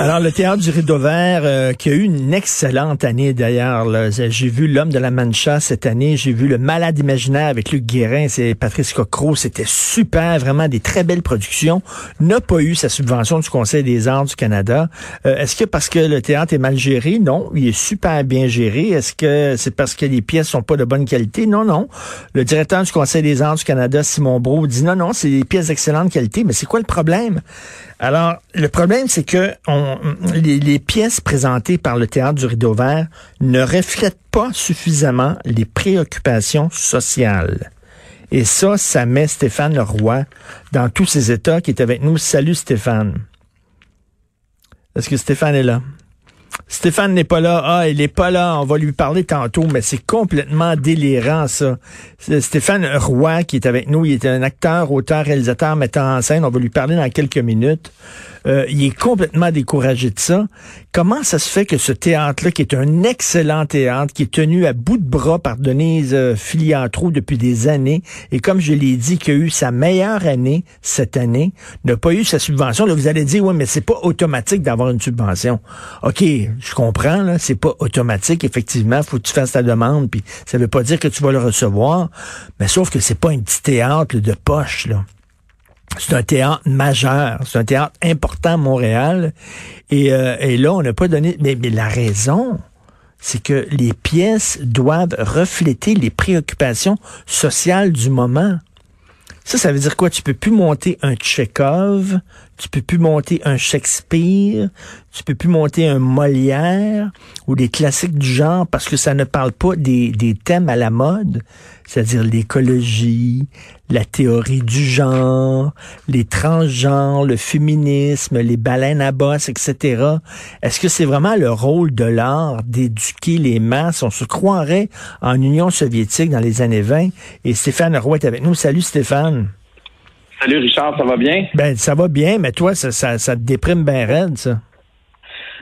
Alors, le théâtre du Rideau Vert, euh, qui a eu une excellente année d'ailleurs. J'ai vu L'Homme de la Mancha cette année. J'ai vu Le Malade imaginaire avec Luc Guérin et Patrice Cocro. C'était super, vraiment des très belles productions. N'a pas eu sa subvention du Conseil des arts du Canada. Euh, Est-ce que parce que le théâtre est mal géré? Non, il est super bien géré. Est-ce que c'est parce que les pièces sont pas de bonne qualité? Non, non. Le directeur du Conseil des arts du Canada, Simon Brault, dit non, non, c'est des pièces d'excellente qualité. Mais c'est quoi le problème? Alors, le problème, c'est que les pièces présentées par le théâtre du Rideau Vert ne reflètent pas suffisamment les préoccupations sociales. Et ça, ça met Stéphane Leroy dans tous ses états qui est avec nous. Salut Stéphane. Est-ce que Stéphane est là? Stéphane n'est pas là. Ah, il est pas là. On va lui parler tantôt, mais c'est complètement délirant, ça. Stéphane Roy qui est avec nous. Il est un acteur, auteur, réalisateur, metteur en scène. On va lui parler dans quelques minutes. Euh, il est complètement découragé de ça. Comment ça se fait que ce théâtre-là, qui est un excellent théâtre, qui est tenu à bout de bras par Denise euh, Filiatro depuis des années, et comme je l'ai dit, qui a eu sa meilleure année cette année, n'a pas eu sa subvention. Là, vous allez dire, oui, mais c'est pas automatique d'avoir une subvention. OK, je comprends, là, c'est pas automatique. Effectivement, faut que tu fasses ta demande, puis ça veut pas dire que tu vas le recevoir, mais sauf que c'est pas un petit théâtre de poche, là. C'est un théâtre majeur, c'est un théâtre important à Montréal. Et, euh, et là, on n'a pas donné... Mais, la raison, c'est que les pièces doivent refléter les préoccupations sociales du moment. Ça, ça veut dire quoi? Tu peux plus monter un Tchekhov, tu peux plus monter un Shakespeare, tu peux plus monter un Molière ou des classiques du genre parce que ça ne parle pas des, des thèmes à la mode, c'est-à-dire l'écologie, la théorie du genre, les transgenres, le féminisme, les baleines à bosse, etc. Est-ce que c'est vraiment le rôle de l'art d'éduquer les masses? On se croirait en Union soviétique dans les années 20 et Stéphane Roy est avec nous. Salut Stéphane. Salut Richard, ça va bien? Ben, ça va bien, mais toi, ça, ça, ça te déprime bien raide, ça.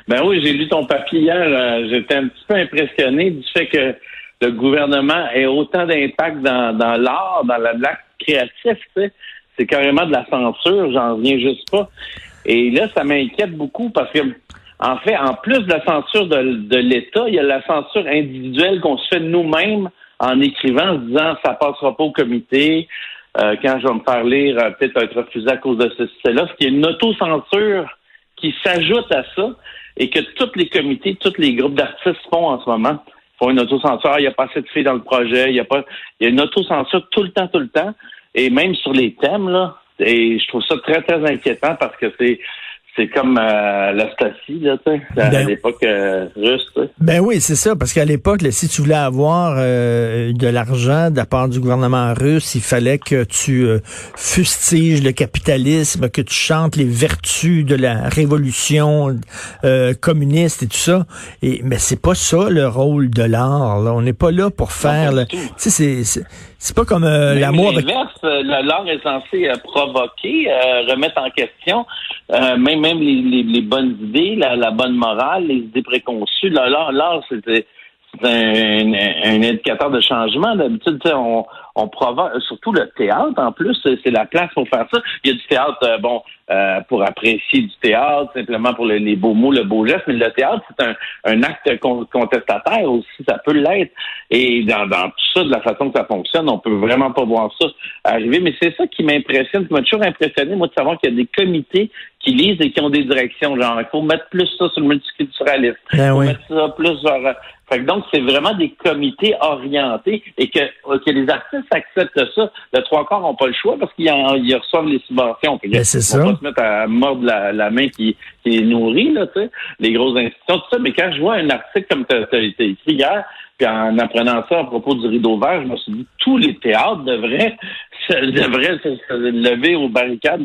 Ben oui, j'ai lu ton papier hier. euh, J'étais un petit peu impressionné du fait que le gouvernement ait autant d'impact dans, dans l'art, dans la- l'acte créatif. tu sais. C'est carrément de la censure, j'en reviens juste pas. Et là, ça m'inquiète beaucoup parce que, en fait, en plus de la censure de, de l'État, il y a la censure individuelle qu'on se fait nous-mêmes en écrivant, en se disant ça passera pas au comité. Euh, quand je vais me faire lire, euh, peut-être être refusé à cause de ceci, cela, ce qui est une autocensure qui s'ajoute à ça et que tous les comités, tous les groupes d'artistes font en ce moment. Font une autocensure. Ah, Il n'y a pas assez de filles dans le projet. Il y a pas. Il y a une autocensure tout le temps, tout le temps. Et même sur les thèmes, là. Et je trouve ça très, très inquiétant parce que c'est c'est comme euh, la Stasi, là, tu sais, à Ben- l'époque euh, russe, tu sais. Ben oui, c'est ça, parce qu'à l'époque, là, si tu voulais avoir euh, de l'argent de la part du gouvernement russe, il fallait que tu euh, fustiges le capitalisme, que tu chantes les vertus de la révolution euh, communiste et tout ça. Et mais c'est pas ça le rôle de l'art. là. On n'est pas là pour faire. Tu sais, c'est c'est pas comme euh, l'amour l'inverse, l'art est censé provoquer, euh, remettre en question, euh, même même les, les, les bonnes idées, la, la bonne morale, les idées préconçues. Là, L'art, l'art, c'est un, un indicateur de changement. D'habitude, on, on provoque, surtout le théâtre, en plus, c'est la place pour faire ça. Il y a du théâtre, euh, bon, euh, pour apprécier du théâtre, simplement pour le- les beaux mots, le beau geste, mais le théâtre, c'est un, un acte con- contestataire aussi, ça peut l'être. Et dans, dans tout ça, de la façon que ça fonctionne, on peut vraiment pas voir ça arriver. Mais c'est ça qui m'impressionne, qui m'a toujours impressionné, moi, de savoir qu'il y a des comités qui lisent et qui ont des directions. Genre, il faut mettre plus ça sur le multiculturalisme. Ben faut oui. mettre ça plus genre. euh, Fait que donc, c'est vraiment des comités orientés et que, que les artistes acceptent ça. Le trois quarts n'ont pas le choix parce qu'ils en- ils reçoivent les subventions. Fait Ben, c'est ça. pas se mettre à mordre la, la main qui, qui est nourrie, là, tu sais, les grosses institutions, tout ça. Mais quand je vois un article comme tu as, écrit hier, Puis en apprenant ça à propos du rideau vert, je me suis dit tous les théâtres devraient se, devraient se, lever aux barricades,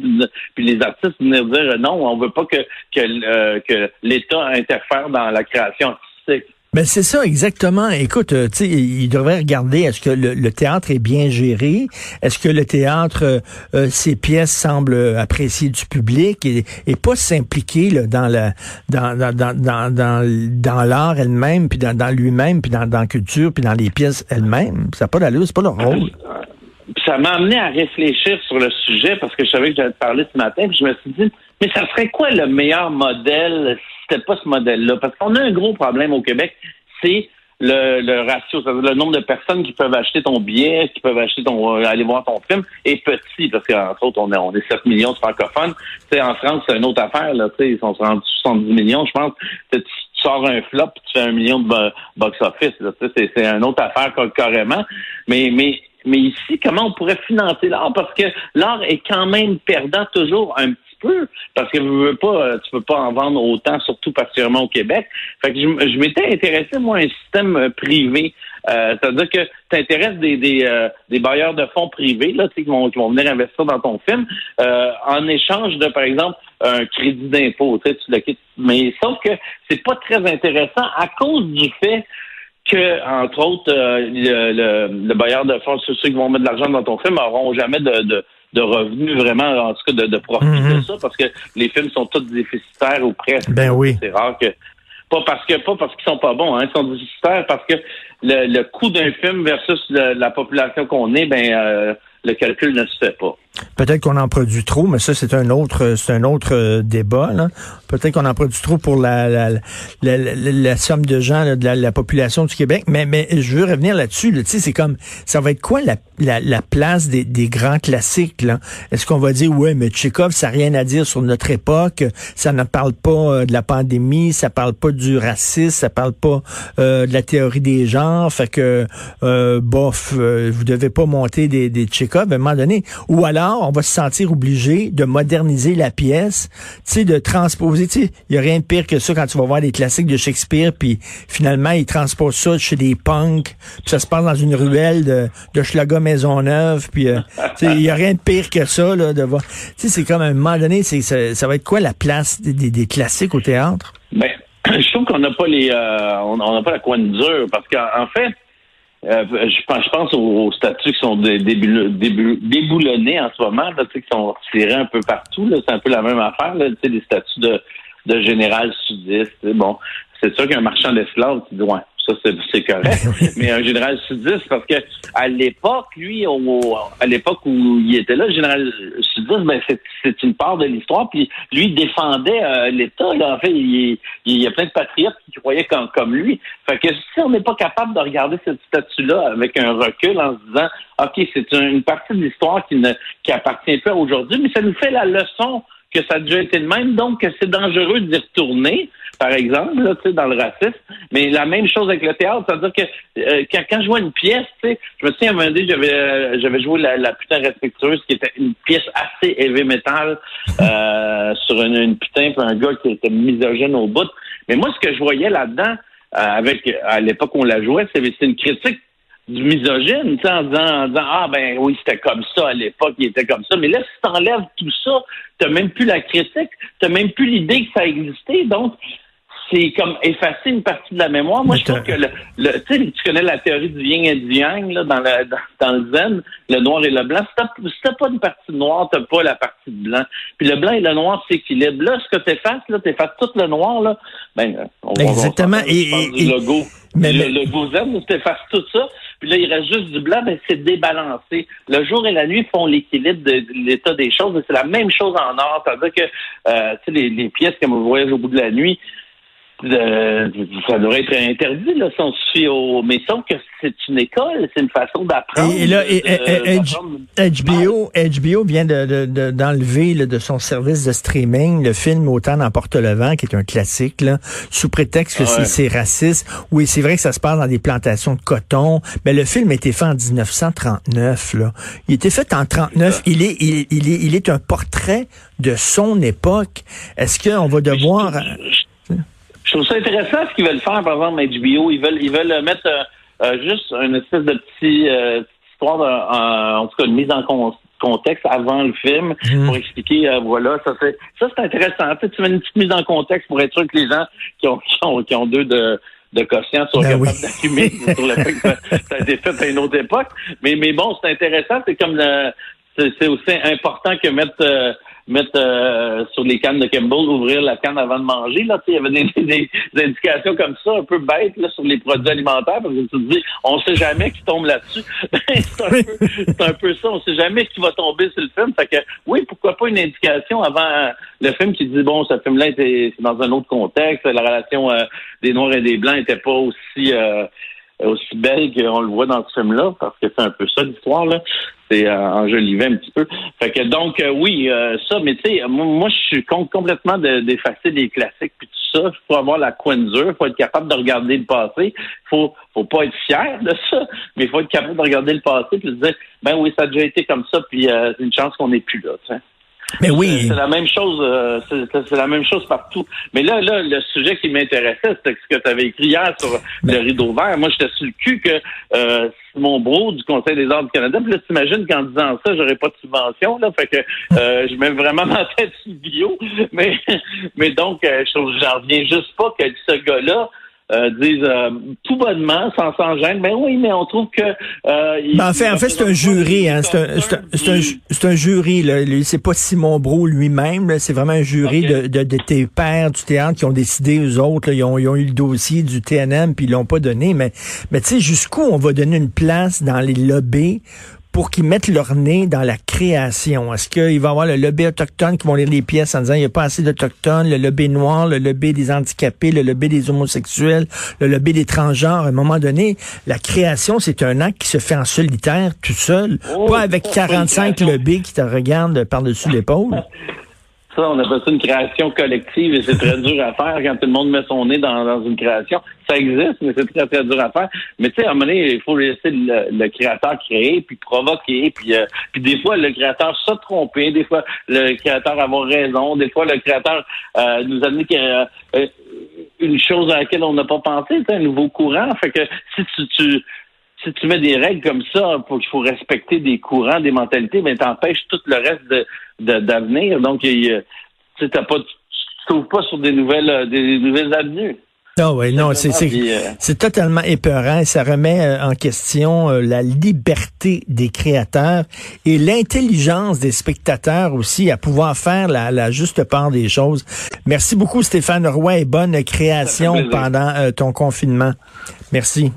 puis les artistes venir dire non, on veut pas que que, euh, que l'État interfère dans la création artistique. Ben c'est ça exactement. Écoute, euh, tu il devrait regarder est-ce que le, théâtre est bien géré, est-ce que le théâtre, euh, euh, ses pièces semblent apprécier du public et, pas s'impliquer là, dans la dans dans dans dans, dans l'art elle-même, puis dans, dans lui-même, puis dans, dans la culture, puis dans les pièces elles-mêmes. Ça n'a pas d'allure, c'est pas leur rôle. Ça m'a amené à réfléchir sur le sujet parce que je savais que j'allais te parler ce matin, puis je me suis dit, mais ça serait quoi le meilleur modèle c'était pas ce modèle-là? Parce qu'on a un gros problème au Québec, c'est le, le, ratio, c'est-à-dire le nombre de personnes qui peuvent acheter ton billet, qui peuvent acheter ton aller voir ton film est petit, parce qu'entre autres, on est, on est 7 millions de francophones. sais en France, c'est une autre affaire, là, ils sont rendus 70 millions, je pense. Tu, sors un flop, tu fais un million de box-office. C'est une autre affaire carrément. Mais, mais mais ici, comment on pourrait financer l'art? Parce que l'art est quand même perdant toujours un petit peu, parce que tu veux pas, euh, tu peux pas en vendre autant, surtout particulièrement au Québec. Fait que je, m'étais intéressé, moi, à un système euh, privé. Euh, C'est-à-dire que tu intéresses des, des, euh, des, bailleurs de fonds privés là, qui, vont, qui vont venir investir dans ton film en échange de, par exemple, un crédit d'impôt. Tu le quittes. Mais sauf que c'est pas très intéressant à cause du fait que, entre autres, le, le, le, bailleur de fonds, ceux qui vont mettre de l'argent dans ton film, n'auront jamais de, de, de revenus vraiment, en tout cas, de, de profiter de mhm. ça, parce que les films sont tous déficitaires ou presque. Ben oui. C'est rare que pas parce que pas parce qu'ils sont pas bons, hein, ils sont déficitaires parce que le, le coût d'un film versus la population qu'on est, ben euh, le calcul ne se fait pas. Peut-être qu'on en produit trop, mais ça, c'est un autre c'est un autre euh, débat. Peut-être qu'on en produit trop pour la, la, la, la somme de gens de la, population du Québec. Mais, mais je veux revenir là-dessus. Là. C'est comme ça va être quoi la, la, place des, des grands classiques? Est-ce qu'on va dire ouais, mais Tchekhov, ça n'a rien à dire sur notre époque, ça ne parle pas euh, de la pandémie, ça parle pas du racisme, ça parle pas euh, de la théorie des genres, fait que bof, vous devez pas monter des, des Tchekhov à un moment donné. On va se sentir obligé de moderniser la pièce, tu de transposer, tu il y a rien de pire que ça quand tu vas voir des classiques de Shakespeare, puis finalement, ils transposent ça chez des punks, puis ça se passe dans une ruelle de, de Schlager Maisonneuve, puis euh, il y a rien de pire que ça, là, de voir. Tu c'est comme à un moment donné, ça, va être quoi la place des, classiques au théâtre? Ben, je trouve qu'on n'a pas les, euh, on n'a la coin dure, parce qu'en fait, euh, je, pense, aux, statuts qui sont déboulonnés en ce moment, là, qui sont tirés un peu partout. C'est un peu la même affaire, là, des statuts de, de général sudiste. Bon, c'est sûr qu'un marchand d'esclaves, tu ouais, ça c'est correct. Mais un général sudiste, parce que à l'époque, lui, à l'époque où il était là, le général sudiste, ben c'est une part de l'histoire. Puis lui défendait euh, l'État. En fait, il, y a plein de patriotes qui croyaient comme, comme lui. Fait que si on n'est pas capable de regarder cette statue-là avec un recul en se disant, ok, c'est une partie de l'histoire qui ne qui appartient pas aujourd'hui, mais ça nous fait la leçon que ça a déjà été le même, donc que c'est dangereux d'y retourner, par exemple, là, dans le racisme. Mais la même chose avec le théâtre, c'est-à-dire que euh, quand, je vois une pièce, je me souviens un moment donné, j'avais euh, j'avais joué la, putain respectueuse, qui était une pièce assez heavy metal euh, sur une, putain, puis un gars qui était misogyne au bout. Mais moi, ce que je voyais là-dedans, avec à l'époque où on la jouait, c'est une critique du misogyne, en disant, en disant Ah ben oui, c'était comme ça à l'époque, il était comme ça. Mais là, si t'enlèves tout ça, t'as même plus la critique, t'as même plus l'idée que ça existait. Donc, c'est comme effacer une partie de la mémoire. Moi, je trouve que le, le tu connais la théorie du yin et du yang là, dans, le, dans, le zen, le noir et le blanc. Si t'as pas une partie noire, t'as pas la partie de blanc. Puis le blanc et le noir s'équilibrent. Là, ce que t'effaces, là, t'effaces tout le noir, là. Ben, on, Exactement. Va, et, et, du logo. Mais, le, le logo zen, t'effaces tout ça. Puis là, il reste juste du blanc, ben, c'est débalancé. Le jour et la nuit font l'équilibre de, l'état des choses. C'est la même chose en or. C'est-à-dire que euh, les, les pièces, comme vous voyez au bout de la nuit, ça devrait être interdit, là, si on fie au. Mais sauf que c'est une école, c'est une façon d'apprendre. Et, là, HBO, HBO vient de, d'enlever de, de, son service de streaming le film Autant n'emporte le vent, qui est un classique, là, sous prétexte que c'est, raciste. Oui, c'est vrai que ça se passe dans des plantations de coton, mais le film a été fait en 1939. Là. Il a été fait en 39. Il est, il, il, est, il est un portrait de son époque. Est-ce qu'on va devoir... Je trouve ça intéressant ce qu'ils veulent faire, par exemple, HBO. Ils veulent, ils veulent mettre euh, juste une espèce de petit euh, petite histoire, de, en, en tout cas, de mise en con- contexte avant le film Mhm. pour expliquer, euh, voilà, ça c'est ça c'est intéressant. Tu, sais, tu mets une petite mise en contexte pour être sûr que les gens qui ont qui ont, qui ont deux de de quotient soient Ben capables oui. d'assumer sur le fait que ça, a été fait à une autre époque. Mais mais bon, c'est intéressant. C'est comme le- c'est aussi important que mettre euh, mettre euh, sur les cannes de Campbell, ouvrir la canne avant de manger. Là, il y avait des, des- des indications comme ça, un peu bêtes là, sur les produits alimentaires, parce que tu te dis, on sait jamais qui tombe là-dessus. C'est un, un peu ça, on sait jamais qui va tomber sur le film. Fait que oui, pourquoi pas une indication avant le film qui dit bon, ce film-là c'est dans un autre contexte, la relation euh, des Noirs et des Blancs était pas aussi euh, aussi belle qu'on le voit dans ce film-là, parce que c'est un peu ça l'histoire, là. C'est euh, enjolivé un petit peu. Fait que donc, euh, oui, euh, ça, mais tu sais, moi, moi, je suis contre complètement de- d'effacer les classiques puis tout ça. Il faut avoir la coinsure, il faut être capable de regarder le passé. faut faut pas être fier de ça, mais faut être capable de regarder le passé puis se dire, ben oui, ça a déjà été comme ça, puis euh, c'est une chance qu'on n'est plus là, tu sais. Mais oui. C'est la même chose, euh, c'est la même chose partout. Mais là, là, le sujet qui m'intéressait, c'était ce que tu avais écrit hier sur le rideau vert. Moi, j'étais sur le cul que euh, Simon Brault du Conseil des arts du Canada. Puis là, t'imagines qu'en disant ça, j'aurais pas de subvention. Là, fait que euh, je mets vraiment ma tête sur bio. Mais, mais donc, euh, je trouve- j'en reviens juste pas que ce gars-là. Euh, disent euh, tout bonnement, sans s'en gêne, ben oui, mais on trouve que euh, il- Ben, en fait, en fait, c'est un jury, hein. C'est un, c'est un, c'est un, un jury, C'est pas Simon Brault lui-même. C'est vraiment un jury de, de, de tes pairs du théâtre qui ont décidé, eux autres, là. Ils ont, ils ont eu le dossier du TNM puis ils l'ont pas donné. Mais, mais tu sais, jusqu'où on va donner une place dans les lobbies pour qu'ils mettent leur nez dans la création? Est-ce qu'il va y avoir le lobby autochtone qui vont lire les pièces en disant il n'y a pas assez d'Autochtones, le lobby noir, le lobby des handicapés, le lobby des homosexuels, le lobby des transgenres? À un moment donné, la création, c'est un acte qui se fait en solitaire, tout seul, Oh, pas avec ça, c'est une 45 création. lobbies qui te regardent par-dessus l'épaule. On appelle ça une création collective et c'est très dur à faire quand tout le monde met son nez dans, une création. Ça existe, mais c'est très, très dur à faire. Mais tu sais, à un moment donné, il faut laisser le, créateur créer, puis provoquer, puis, euh, puis des fois, le créateur se tromper, des fois, le créateur avoir raison, des fois, le créateur euh, nous amener euh, une chose à laquelle on n'a pas pensé, un nouveau courant. Fait que si tu, tu si tu mets des règles comme ça, pour qu'il faut respecter des courants, des mentalités, mais t'empêches tout le reste de de- d'avenir. Donc, tu t'as pas, tu pas sur des nouvelles, euh, des nouvelles avenues. Non, oui, non, c'est c'est euh, c'est totalement épeurant et ça remet euh, en question euh, la liberté des créateurs et l'intelligence des spectateurs aussi à pouvoir faire la, la juste part des choses. Merci beaucoup Stéphane Roy et bonne création pendant euh, ton confinement. Merci.